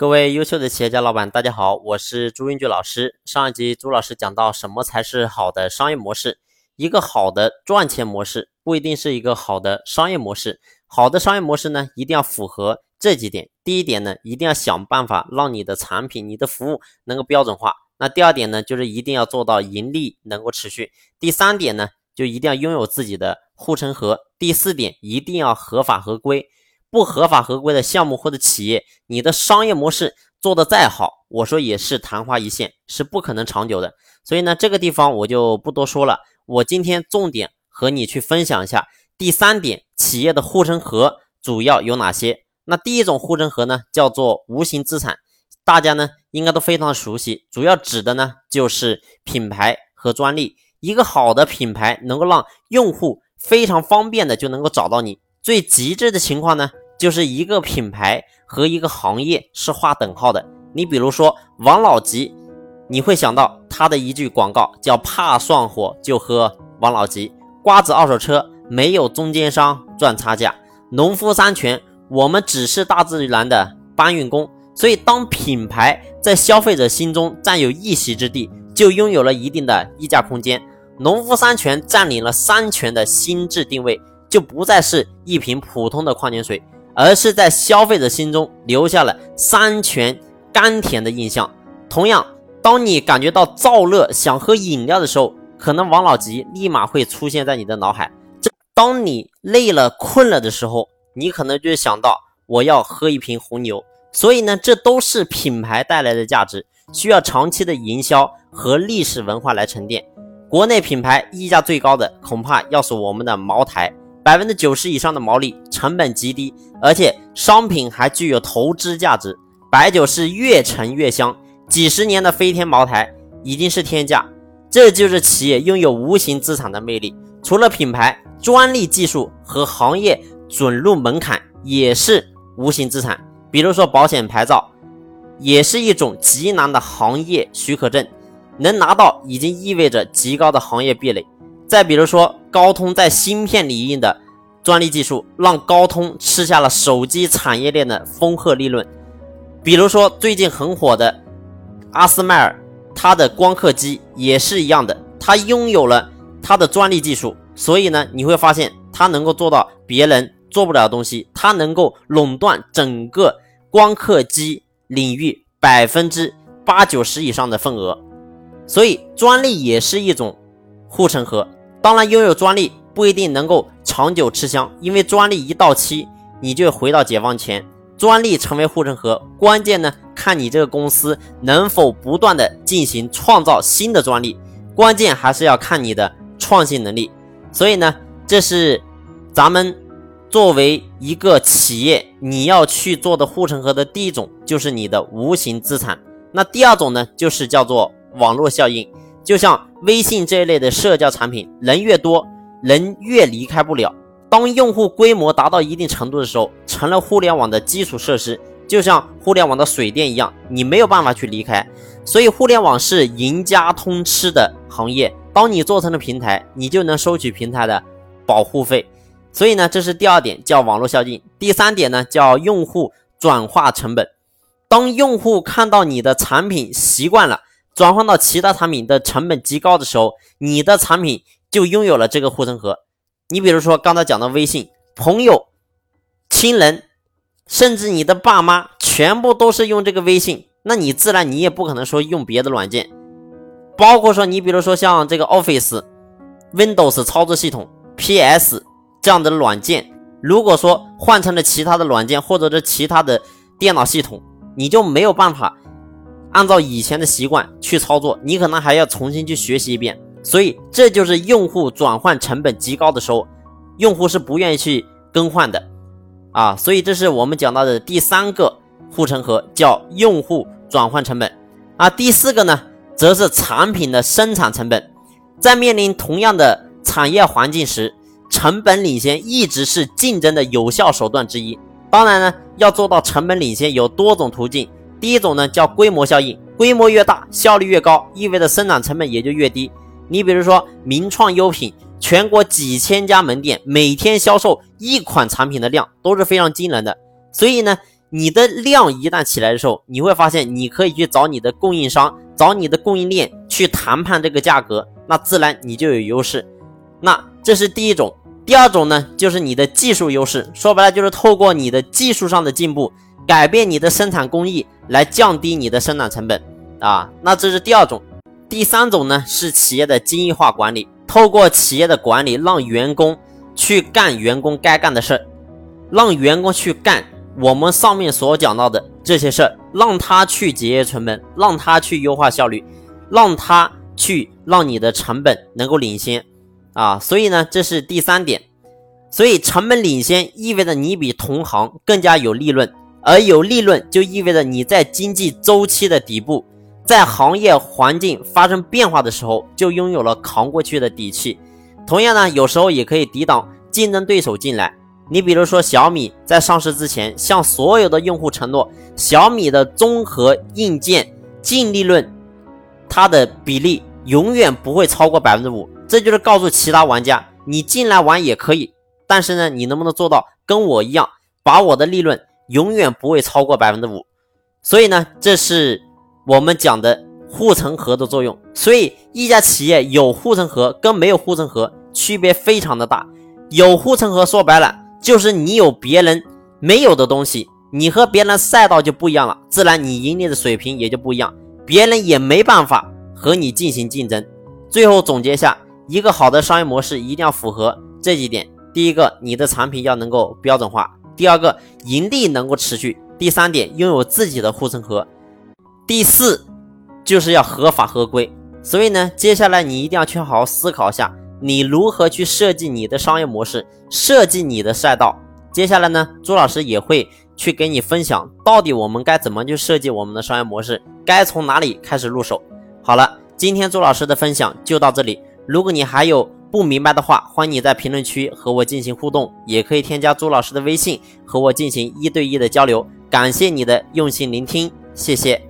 各位优秀的企业家老板，大家好，我是朱云举老师。上一集朱老师讲到什么才是好的商业模式？一个好的赚钱模式不一定是一个好的商业模式。好的商业模式呢，一定要符合这几点。第一点呢，一定要想办法让你的产品、你的服务能够标准化。那第二点呢，就是一定要做到盈利能够持续。第三点呢，就一定要拥有自己的护城河。第四点，一定要合法合规。不合法合规的项目或者企业，你的商业模式做得再好，我说也是昙花一现，是不可能长久的。所以呢，这个地方我就不多说了。我今天重点和你去分享一下第三点，企业的护城河主要有哪些？那第一种护城河呢，叫做无形资产，大家呢应该都非常熟悉，主要指的呢就是品牌和专利。一个好的品牌能够让用户非常方便的就能够找到你。最极致的情况呢？就是一个品牌和一个行业是划等号的。你比如说王老吉，你会想到他的一句广告叫“怕上火就喝王老吉”。瓜子二手车没有中间商赚差价。农夫山泉，我们只是大自然的搬运工。所以，当品牌在消费者心中占有一席之地，就拥有了一定的溢价空间。农夫山泉占领了山泉的心智定位，就不再是一瓶普通的矿泉水。而是在消费者心中留下了山泉甘甜的印象。同样，当你感觉到燥热想喝饮料的时候，可能王老吉立马会出现在你的脑海。这当你累了困了的时候，你可能就想到我要喝一瓶红牛。所以呢，这都是品牌带来的价值，需要长期的营销和历史文化来沉淀。国内品牌溢价最高的，恐怕要是我们的茅台。百分之九十以上的毛利，成本极低，而且商品还具有投资价值。白酒是越陈越香，几十年的飞天茅台已经是天价。这就是企业拥有无形资产的魅力。除了品牌、专利技术和行业准入门槛，也是无形资产。比如说保险牌照，也是一种极难的行业许可证，能拿到已经意味着极高的行业壁垒。再比如说，高通在芯片领域的专利技术，让高通吃下了手机产业链的丰厚利润。比如说，最近很火的阿斯麦尔，它的光刻机也是一样的，它拥有了它的专利技术，所以呢，你会发现它能够做到别人做不了的东西，它能够垄断整个光刻机领域百分之八九十以上的份额。所以，专利也是一种护城河。当然，拥有专利不一定能够长久吃香，因为专利一到期，你就回到解放前。专利成为护城河，关键呢，看你这个公司能否不断的进行创造新的专利，关键还是要看你的创新能力。所以呢，这是咱们作为一个企业你要去做的护城河的第一种，就是你的无形资产。那第二种呢，就是叫做网络效应。就像微信这一类的社交产品，人越多，人越离开不了。当用户规模达到一定程度的时候，成了互联网的基础设施，就像互联网的水电一样，你没有办法去离开。所以，互联网是赢家通吃的行业。当你做成了平台，你就能收取平台的保护费。所以呢，这是第二点，叫网络效应。第三点呢，叫用户转化成本。当用户看到你的产品习惯了。转换到其他产品的成本极高的时候，你的产品就拥有了这个护城河。你比如说刚才讲的微信，朋友、亲人，甚至你的爸妈，全部都是用这个微信，那你自然你也不可能说用别的软件。包括说你比如说像这个 Office、Windows 操作系统、PS 这样的软件，如果说换成了其他的软件或者是其他的电脑系统，你就没有办法。按照以前的习惯去操作，你可能还要重新去学习一遍，所以这就是用户转换成本极高的时候，用户是不愿意去更换的啊，所以这是我们讲到的第三个护城河，叫用户转换成本啊。第四个呢，则是产品的生产成本，在面临同样的产业环境时，成本领先一直是竞争的有效手段之一。当然呢，要做到成本领先，有多种途径。第一种呢叫规模效应，规模越大，效率越高，意味着生产成本也就越低。你比如说名创优品，全国几千家门店，每天销售一款产品的量都是非常惊人的。所以呢，你的量一旦起来的时候，你会发现你可以去找你的供应商，找你的供应链去谈判这个价格，那自然你就有优势。那这是第一种。第二种呢，就是你的技术优势，说白了就是透过你的技术上的进步，改变你的生产工艺，来降低你的生产成本啊。那这是第二种。第三种呢，是企业的精益化管理，透过企业的管理，让员工去干员工该干的事儿，让员工去干我们上面所讲到的这些事儿，让他去节约成本，让他去优化效率，让他去让你的成本能够领先。啊，所以呢，这是第三点，所以成本领先意味着你比同行更加有利润，而有利润就意味着你在经济周期的底部，在行业环境发生变化的时候，就拥有了扛过去的底气。同样呢，有时候也可以抵挡竞争对手进来。你比如说小米在上市之前，向所有的用户承诺，小米的综合硬件净利润，它的比例永远不会超过百分之五。这就是告诉其他玩家，你进来玩也可以，但是呢，你能不能做到跟我一样，把我的利润永远不会超过百分之五？所以呢，这是我们讲的护城河的作用。所以一家企业有护城河跟没有护城河区别非常的大。有护城河说白了就是你有别人没有的东西，你和别人赛道就不一样了，自然你盈利的水平也就不一样，别人也没办法和你进行竞争。最后总结一下。一个好的商业模式一定要符合这几点：第一个，你的产品要能够标准化；第二个，盈利能够持续；第三点，拥有自己的护城河；第四，就是要合法合规。所以呢，接下来你一定要去好好思考一下，你如何去设计你的商业模式，设计你的赛道。接下来呢，朱老师也会去给你分享，到底我们该怎么去设计我们的商业模式，该从哪里开始入手。好了，今天朱老师的分享就到这里。如果你还有不明白的话，欢迎你在评论区和我进行互动，也可以添加朱老师的微信和我进行一对一的交流。感谢你的用心聆听，谢谢。